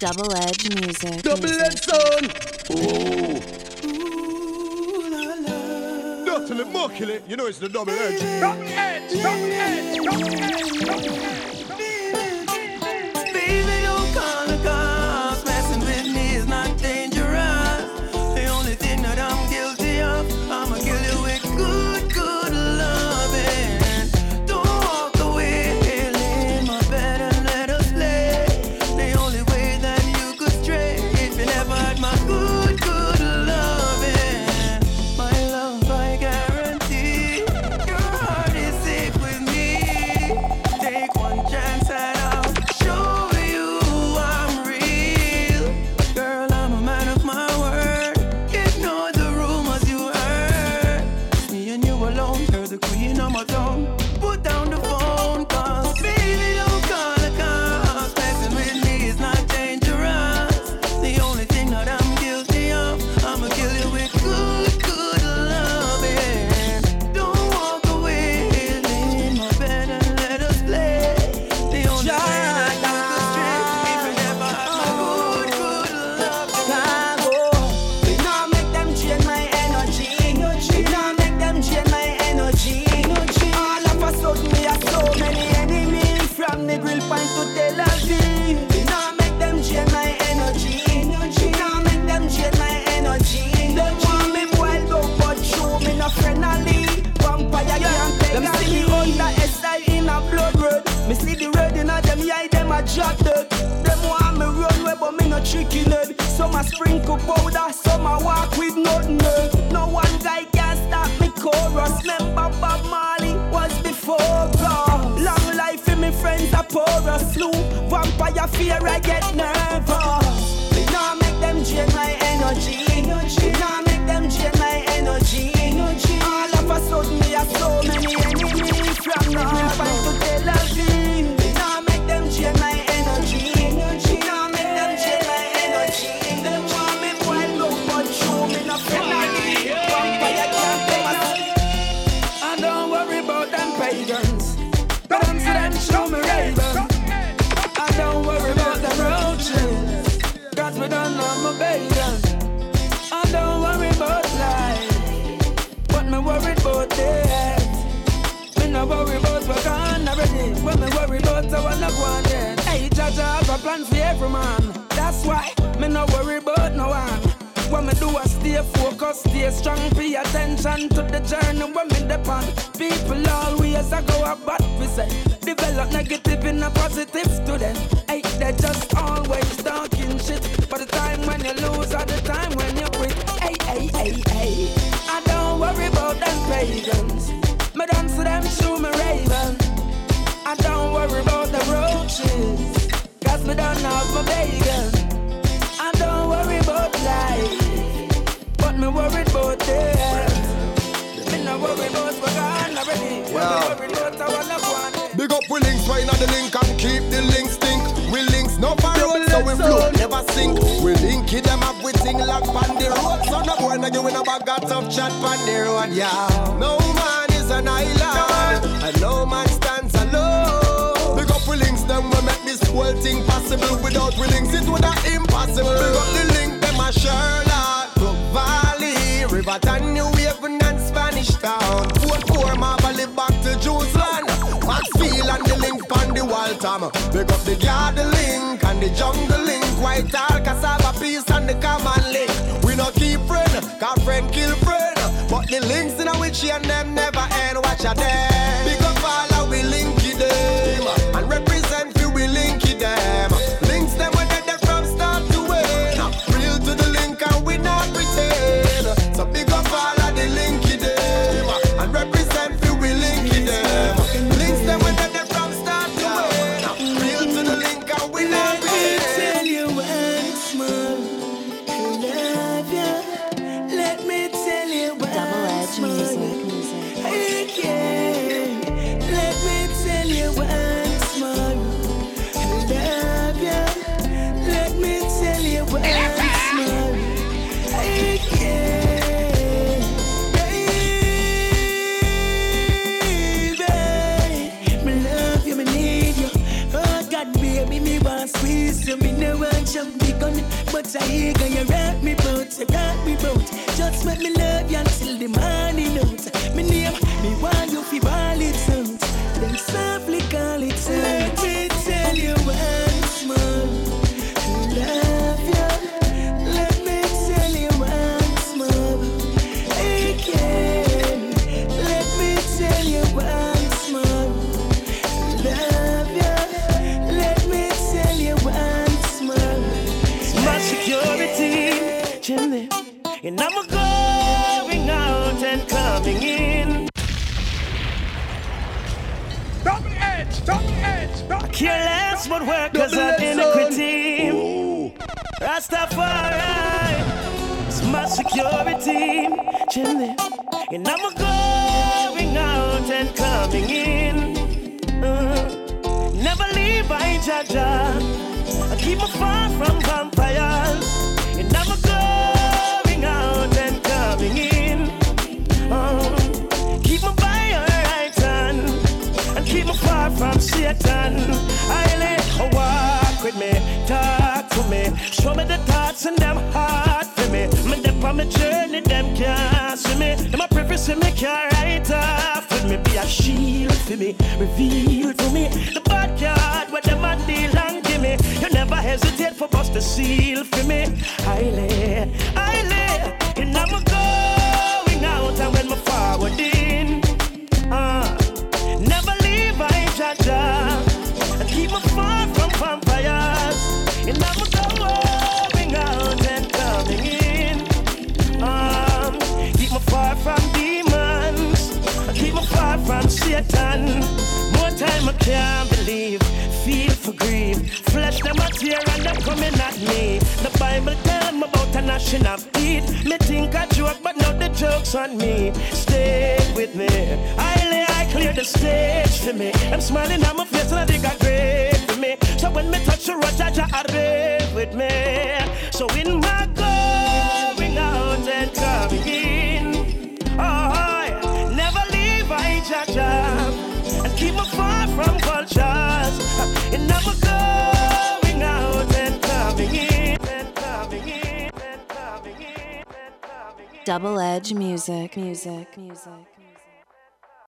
Double Edge Music. Double Edge Sound. Oh. Dirtily, muckily, you know it's the double edge. Double edge, double edge, double edge, double edge. shot dead. Them want me run away, but me no tricky, head. Some a sprinkle powder, some a walk with nothing head. No one guy can stop me chorus. Remember Bob Marley was before God. Long life for me friends are porous. Slew vampire fear, I get nervous. Me now make them drain my energy. fragrance. Come and show me Raven. I don't worry about the roaches. Cause we don't know my baby. I don't worry about life. But me worry about death. Me no worry about what gone already. When me worry about I wanna go on dead. Hey, Jaja, I have a plan for every man. That's why me no worry about no one. When me do, I stay focused, stay strong. Pay attention to the journey when me depend. People always I go about bad we say. Develop negative in a positive student. Hey, they just always talking shit. But the time when you lose, or the time when you quit. Hey, hey, hey, hey. wine on the link and keep the link stink. We links no parole, so we flow, never sink. We link it them up with thing like on the road. So no one again in a bag of tough chat on the road, yeah. No man is an island, and no man stands alone. Big up we links them, we make this whole thing possible. Without we links, it would have impossible. Big up the link them, a Sherlock, Valley, River Tan, we Haven, and Spanish Town. Four four, Marvel, back to Jerusalem. Feel and the link on the wall, Tom. Pick up the garden link and the jungle link. White all cassava piece and the common link. We no keep friend, got friend kill friend. But the links in a witchy and them never end. Watch out there. So me no want jump the gun. But I hear you rap me boat, rock me boat. Just let me and I'm going out and coming in. Double edge, double edge, double Care less what work cause I didn't quit team. Rastafari, it's my security, chimney, and I'm going out and coming in. Uh, never leave, I jaja. I keep me far from vampires, show me the thoughts and them heart for me. Me dip on my journey, them can't see me. Them a preface me can't write off with me. Be a shield for me, reveal for me the bad card where them a deal and give me. You never hesitate for bust the seal for me. I lay, and I'm going out and when my forward in. Uh, never leave I jaja and keep me far from vampires. And I'm More time I can't believe. Feel for grief. Flesh them a tear and them coming at me. The Bible tell me about a gnashing of teeth. Me think I joke, but now the joke's on me. Stay with me. I lay, I clear the stage for me. I'm smiling on my face and I think I great for me. So when me touch the Jaja, I rave with me. So in my going Double Edge Music, music, music.